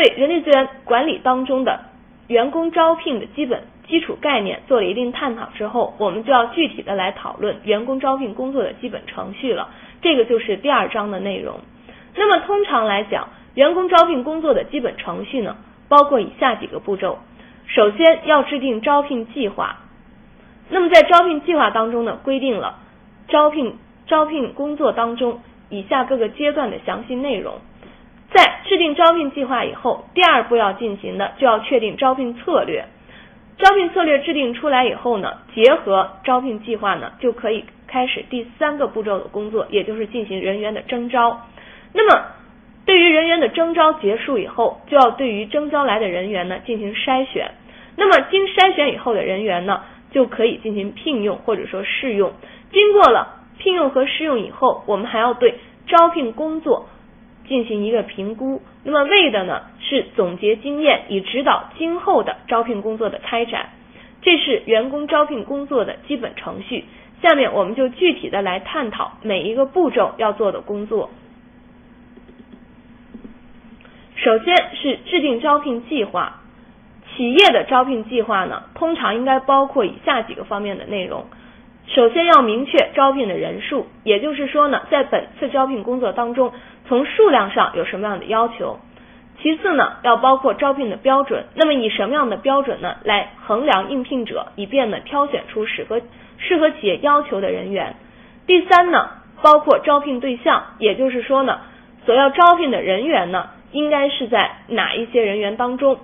对人力资源管理当中的员工招聘的基本基础概念做了一定探讨之后，我们就要具体的来讨论员工招聘工作的基本程序了。这个就是第二章的内容。那么通常来讲，员工招聘工作的基本程序呢，包括以下几个步骤。首先要制定招聘计划。那么在招聘计划当中呢，规定了招聘招聘工作当中以下各个阶段的详细内容。在制定招聘计划以后，第二步要进行的就要确定招聘策略。招聘策略制定出来以后呢，结合招聘计划呢，就可以开始第三个步骤的工作，也就是进行人员的征招。那么，对于人员的征招结束以后，就要对于征招来的人员呢进行筛选。那么经筛选以后的人员呢，就可以进行聘用或者说试用。经过了聘用和试用以后，我们还要对招聘工作进行一个评估。那么为的呢是总结经验，以指导今后的招聘工作的开展。这是员工招聘工作的基本程序。下面我们就具体的来探讨每一个步骤要做的工作。首先是制定招聘计划。企业的招聘计划呢，通常应该包括以下几个方面的内容。首先要明确招聘的人数，也就是说呢，在本次招聘工作当中，从数量上有什么样的要求。其次呢，要包括招聘的标准，那么以什么样的标准呢，来衡量应聘者，以便呢挑选出适合适合企业要求的人员。第三呢，包括招聘对象，也就是说呢，所要招聘的人员呢，应该是在哪一些人员当中。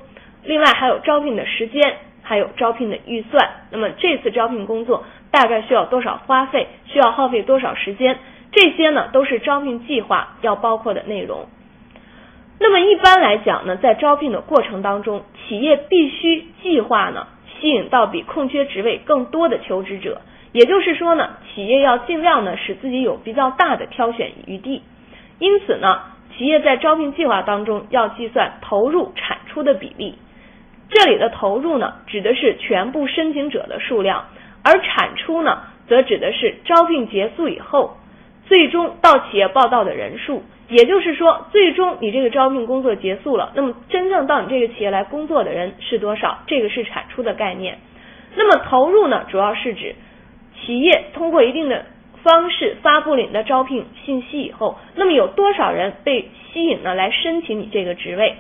另外还有招聘的时间，还有招聘的预算。那么这次招聘工作大概需要多少花费？需要耗费多少时间？这些呢都是招聘计划要包括的内容。那么一般来讲呢，在招聘的过程当中，企业必须计划呢吸引到比空缺职位更多的求职者。也就是说呢，企业要尽量呢使自己有比较大的挑选余地。因此呢，企业在招聘计划当中要计算投入产出的比例。这里的投入呢，指的是全部申请者的数量，而产出呢，则指的是招聘结束以后，最终到企业报道的人数。也就是说，最终你这个招聘工作结束了，那么真正到你这个企业来工作的人是多少？这个是产出的概念。那么投入呢，主要是指企业通过一定的方式发布了你的招聘信息以后，那么有多少人被吸引呢来申请你这个职位？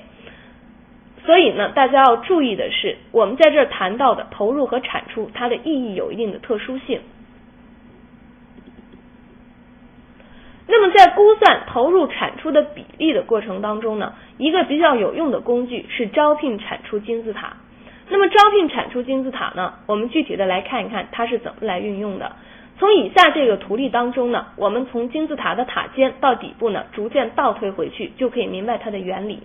所以呢，大家要注意的是，我们在这儿谈到的投入和产出，它的意义有一定的特殊性。那么在估算投入产出的比例的过程当中呢，一个比较有用的工具是招聘产出金字塔。那么招聘产出金字塔呢，我们具体的来看一看它是怎么来运用的。从以下这个图例当中呢，我们从金字塔的塔尖到底部呢，逐渐倒推回去，就可以明白它的原理。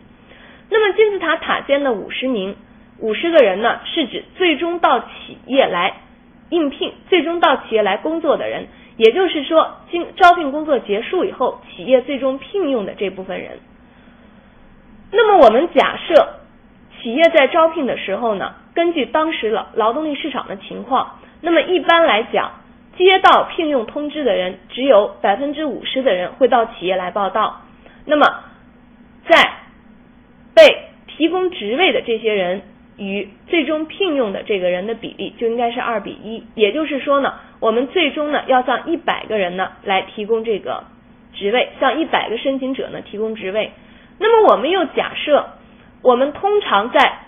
那么金字塔塔尖的五十名五十个人呢，是指最终到企业来应聘、最终到企业来工作的人，也就是说，经招聘工作结束以后，企业最终聘用的这部分人。那么我们假设企业在招聘的时候呢，根据当时劳劳动力市场的情况，那么一般来讲，接到聘用通知的人只有百分之五十的人会到企业来报道。那么在被提供职位的这些人与最终聘用的这个人的比例就应该是二比一，也就是说呢，我们最终呢要向一百个人呢来提供这个职位，向一百个申请者呢提供职位。那么我们又假设，我们通常在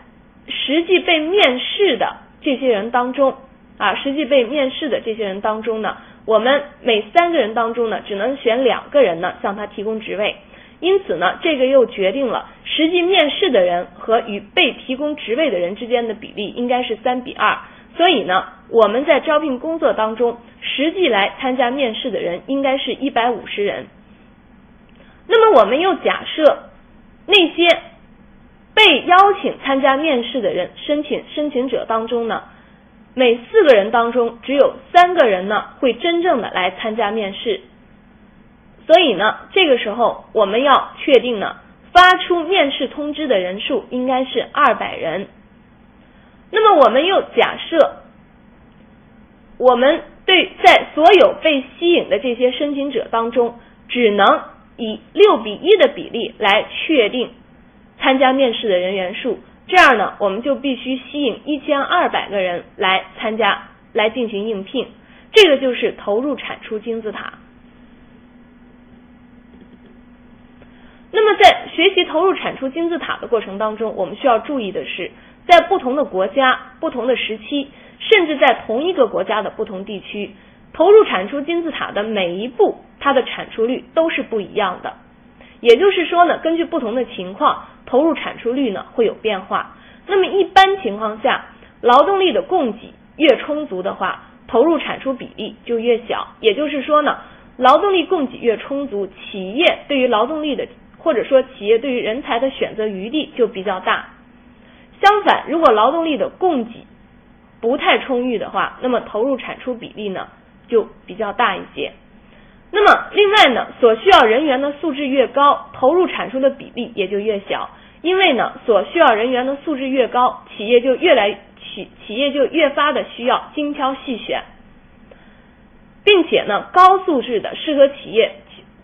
实际被面试的这些人当中啊，实际被面试的这些人当中呢，我们每三个人当中呢，只能选两个人呢向他提供职位。因此呢，这个又决定了实际面试的人和与被提供职位的人之间的比例应该是三比二。所以呢，我们在招聘工作当中，实际来参加面试的人应该是一百五十人。那么我们又假设那些被邀请参加面试的人申请申请者当中呢，每四个人当中只有三个人呢会真正的来参加面试。所以呢，这个时候我们要确定呢，发出面试通知的人数应该是二百人。那么我们又假设，我们对在所有被吸引的这些申请者当中，只能以六比一的比例来确定参加面试的人员数，这样呢，我们就必须吸引一千二百个人来参加，来进行应聘。这个就是投入产出金字塔。那么在学习投入产出金字塔的过程当中，我们需要注意的是，在不同的国家、不同的时期，甚至在同一个国家的不同地区，投入产出金字塔的每一步，它的产出率都是不一样的。也就是说呢，根据不同的情况，投入产出率呢会有变化。那么一般情况下，劳动力的供给越充足的话，投入产出比例就越小。也就是说呢，劳动力供给越充足，企业对于劳动力的或者说企业对于人才的选择余地就比较大。相反，如果劳动力的供给不太充裕的话，那么投入产出比例呢就比较大一些。那么，另外呢，所需要人员的素质越高，投入产出的比例也就越小。因为呢，所需要人员的素质越高，企业就越来企企业就越发的需要精挑细选，并且呢，高素质的适合企业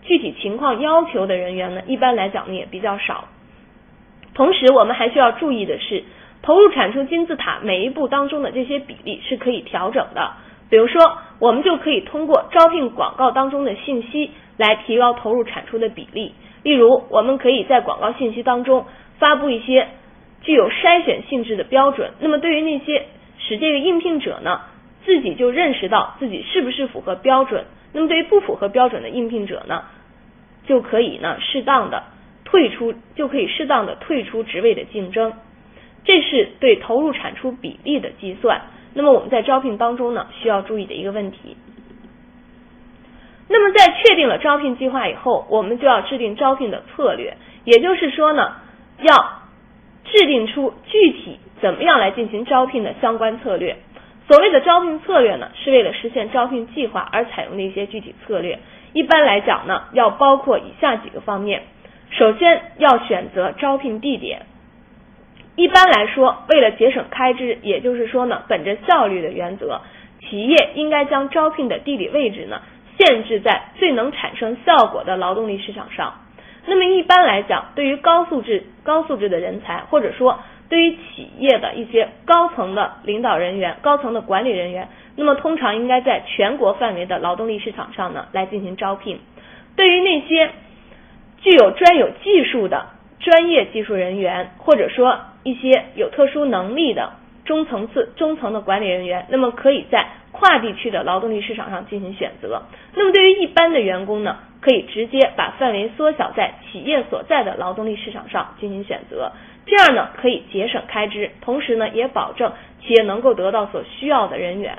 具体情况要求的人员呢，一般来讲呢也比较少。同时，我们还需要注意的是，投入产出金字塔每一步当中的这些比例是可以调整的。比如说，我们就可以通过招聘广告当中的信息来提高投入产出的比例。例如，我们可以在广告信息当中发布一些具有筛选性质的标准。那么，对于那些使这个应聘者呢自己就认识到自己是不是符合标准，那么对于不符合标准的应聘者呢，就可以呢适当的退出，就可以适当的退出职位的竞争。这是对投入产出比例的计算。那么我们在招聘当中呢，需要注意的一个问题。那么在确定了招聘计划以后，我们就要制定招聘的策略，也就是说呢，要制定出具体怎么样来进行招聘的相关策略。所谓的招聘策略呢，是为了实现招聘计划而采用的一些具体策略。一般来讲呢，要包括以下几个方面：首先要选择招聘地点。一般来说，为了节省开支，也就是说呢，本着效率的原则，企业应该将招聘的地理位置呢限制在最能产生效果的劳动力市场上。那么一般来讲，对于高素质高素质的人才，或者说对于企业的一些高层的领导人员、高层的管理人员，那么通常应该在全国范围的劳动力市场上呢来进行招聘。对于那些具有专有技术的专业技术人员，或者说一些有特殊能力的中层次、中层的管理人员，那么可以在跨地区的劳动力市场上进行选择。那么对于一般的员工呢，可以直接把范围缩小在企业所在的劳动力市场上进行选择。这样呢，可以节省开支，同时呢，也保证企业能够得到所需要的人员。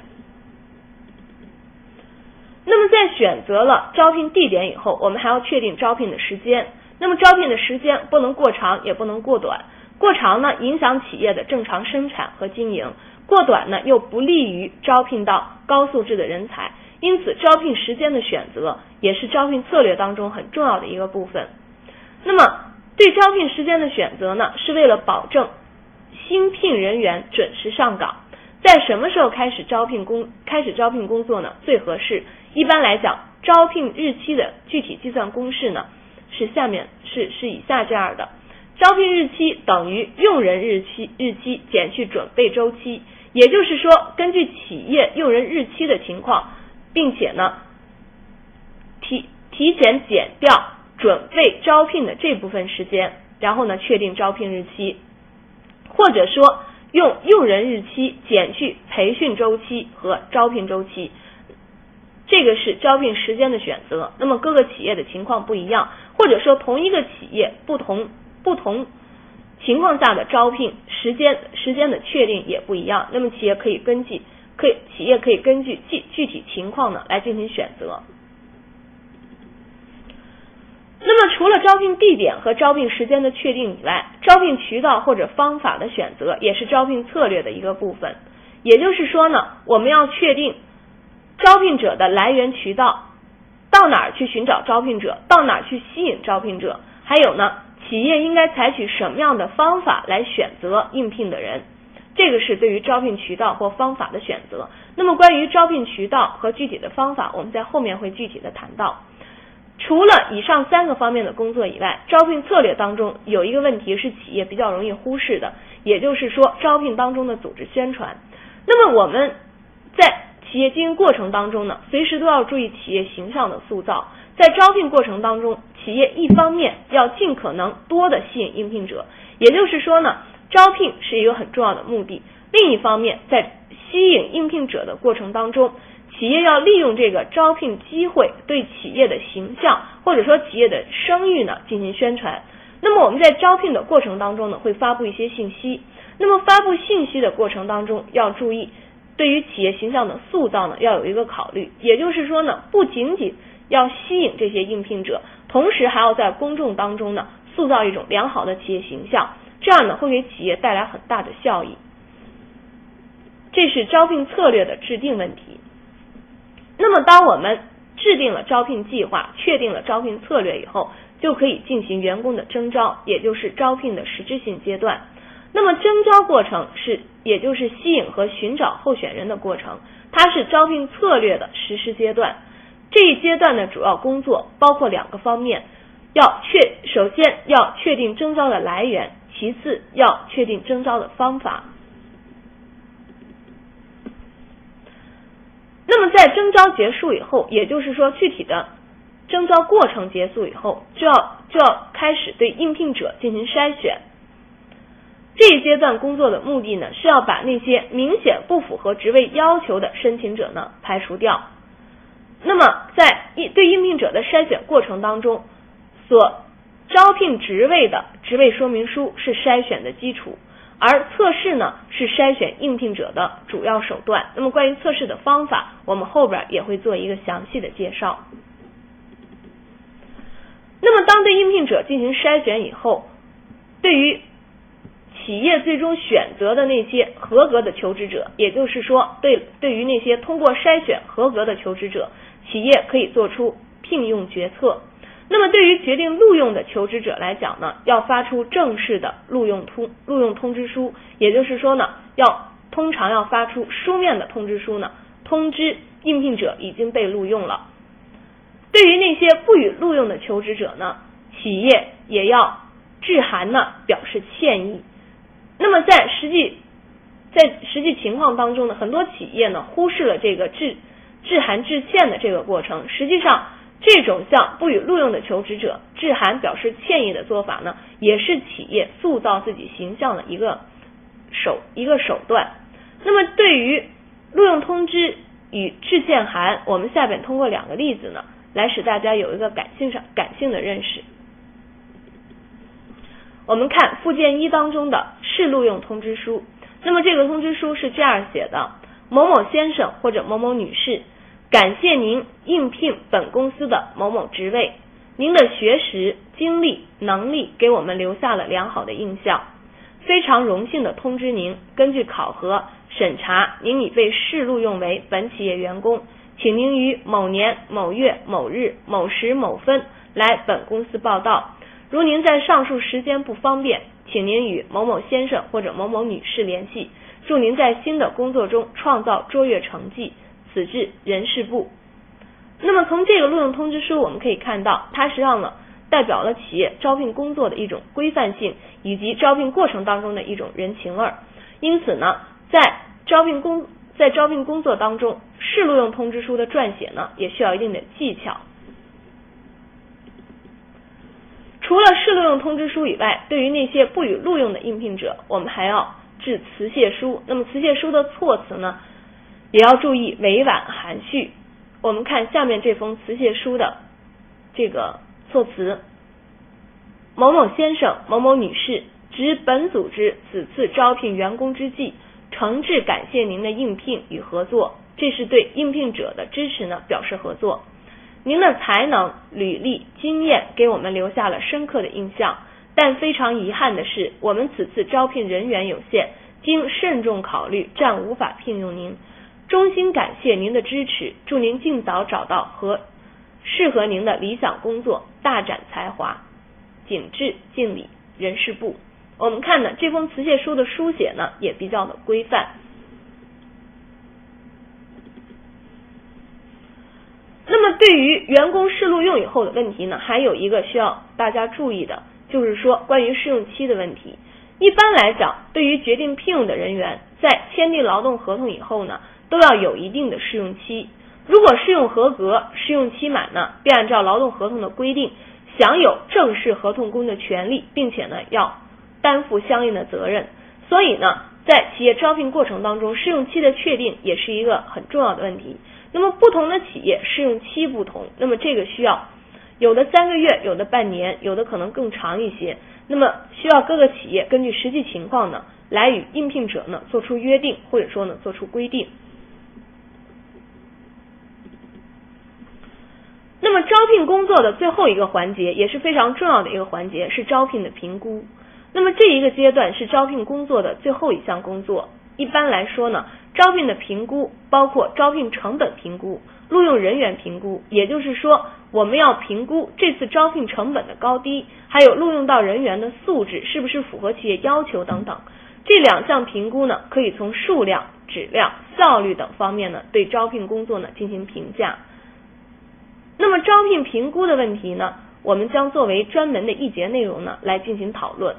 在选择了招聘地点以后，我们还要确定招聘的时间。那么招聘的时间不能过长，也不能过短。过长呢，影响企业的正常生产和经营；过短呢，又不利于招聘到高素质的人才。因此，招聘时间的选择也是招聘策略当中很重要的一个部分。那么，对招聘时间的选择呢，是为了保证新聘人员准时上岗。在什么时候开始招聘工开始招聘工作呢？最合适。一般来讲，招聘日期的具体计算公式呢，是下面是是以下这样的。招聘日期等于用人日期日期减去准备周期，也就是说，根据企业用人日期的情况，并且呢提提前减掉准备招聘的这部分时间，然后呢确定招聘日期，或者说用用人日期减去培训周期和招聘周期，这个是招聘时间的选择。那么各个企业的情况不一样，或者说同一个企业不同。不同情况下的招聘时间时间的确定也不一样，那么企业可以根据可以企业可以根据具具体情况呢来进行选择。那么除了招聘地点和招聘时间的确定以外，招聘渠道或者方法的选择也是招聘策略的一个部分。也就是说呢，我们要确定招聘者的来源渠道，到哪儿去寻找招聘者，到哪儿去吸引招聘者，还有呢。企业应该采取什么样的方法来选择应聘的人？这个是对于招聘渠道或方法的选择。那么关于招聘渠道和具体的方法，我们在后面会具体的谈到。除了以上三个方面的工作以外，招聘策略当中有一个问题是企业比较容易忽视的，也就是说招聘当中的组织宣传。那么我们在企业经营过程当中呢，随时都要注意企业形象的塑造。在招聘过程当中，企业一方面要尽可能多的吸引应聘者，也就是说呢，招聘是一个很重要的目的。另一方面，在吸引应聘者的过程当中，企业要利用这个招聘机会，对企业的形象或者说企业的声誉呢进行宣传。那么我们在招聘的过程当中呢，会发布一些信息。那么发布信息的过程当中要注意，对于企业形象的塑造呢，要有一个考虑。也就是说呢，不仅仅要吸引这些应聘者，同时还要在公众当中呢，塑造一种良好的企业形象，这样呢，会给企业带来很大的效益。这是招聘策略的制定问题。那么，当我们制定了招聘计划，确定了招聘策略以后，就可以进行员工的征招，也就是招聘的实质性阶段。那么，征招过程是，也就是吸引和寻找候选人的过程，它是招聘策略的实施阶段。这一阶段的主要工作包括两个方面：要确，首先要确定征招的来源，其次要确定征招的方法。那么在征招结束以后，也就是说具体的征招过程结束以后，就要就要开始对应聘者进行筛选。这一阶段工作的目的呢，是要把那些明显不符合职位要求的申请者呢排除掉。那么在应对应聘者的筛选过程当中，所招聘职位的职位说明书是筛选的基础。而测试呢是筛选应聘者的主要手段。那么关于测试的方法，我们后边也会做一个详细的介绍。那么当对应聘者进行筛选以后，对于企业最终选择的那些合格的求职者，也就是说，对对于那些通过筛选合格的求职者，企业可以做出聘用决策。那么，对于决定录用的求职者来讲呢，要发出正式的录用通录用通知书，也就是说呢，要通常要发出书面的通知书呢，通知应聘者已经被录用了。对于那些不予录用的求职者呢，企业也要致函呢表示歉意。那么在实际在实际情况当中呢，很多企业呢忽视了这个致致函致歉的这个过程，实际上。这种向不予录用的求职者致函表示歉意的做法呢，也是企业塑造自己形象的一个手一个手段。那么，对于录用通知与致歉函，我们下边通过两个例子呢，来使大家有一个感性上感性的认识。我们看附件一当中的试录用通知书，那么这个通知书是这样写的：某某先生或者某某女士。感谢您应聘本公司的某某职位，您的学识、经历、能力给我们留下了良好的印象。非常荣幸的通知您，根据考核审查，您已被试录用为本企业员工，请您于某年某月某日某时某分来本公司报到。如您在上述时间不方便，请您与某某先生或者某某女士联系。祝您在新的工作中创造卓越成绩。此致人事部。那么从这个录用通知书我们可以看到，它实际上呢代表了企业招聘工作的一种规范性，以及招聘过程当中的一种人情味儿。因此呢，在招聘工在招聘工作当中，试录用通知书的撰写呢也需要一定的技巧。除了试录用通知书以外，对于那些不予录用的应聘者，我们还要致辞谢书。那么辞谢书的措辞呢？也要注意委婉含蓄。我们看下面这封辞谢书的这个措辞：某某先生、某某女士，值本组织此次招聘员工之际，诚挚感谢您的应聘与合作。这是对应聘者的支持呢，表示合作。您的才能、履历、经验给我们留下了深刻的印象。但非常遗憾的是，我们此次招聘人员有限，经慎重考虑，暂无法聘用您。衷心感谢您的支持，祝您尽早找到和适合您的理想工作，大展才华。谨致敬礼，人事部。我们看呢，这封辞谢书的书写呢也比较的规范。那么对于员工试录用以后的问题呢，还有一个需要大家注意的，就是说关于试用期的问题。一般来讲，对于决定聘用的人员，在签订劳动合同以后呢，都要有一定的试用期。如果试用合格，试用期满呢，便按照劳动合同的规定，享有正式合同工的权利，并且呢，要担负相应的责任。所以呢，在企业招聘过程当中，试用期的确定也是一个很重要的问题。那么不同的企业试用期不同，那么这个需要有的三个月，有的半年，有的可能更长一些。那么需要各个企业根据实际情况呢，来与应聘者呢做出约定，或者说呢做出规定。那么招聘工作的最后一个环节也是非常重要的一个环节，是招聘的评估。那么这一个阶段是招聘工作的最后一项工作。一般来说呢，招聘的评估包括招聘成本评估、录用人员评估，也就是说，我们要评估这次招聘成本的高低，还有录用到人员的素质是不是符合企业要求等等。这两项评估呢，可以从数量、质量、效率等方面呢，对招聘工作呢进行评价。那么招聘评估的问题呢，我们将作为专门的一节内容呢来进行讨论。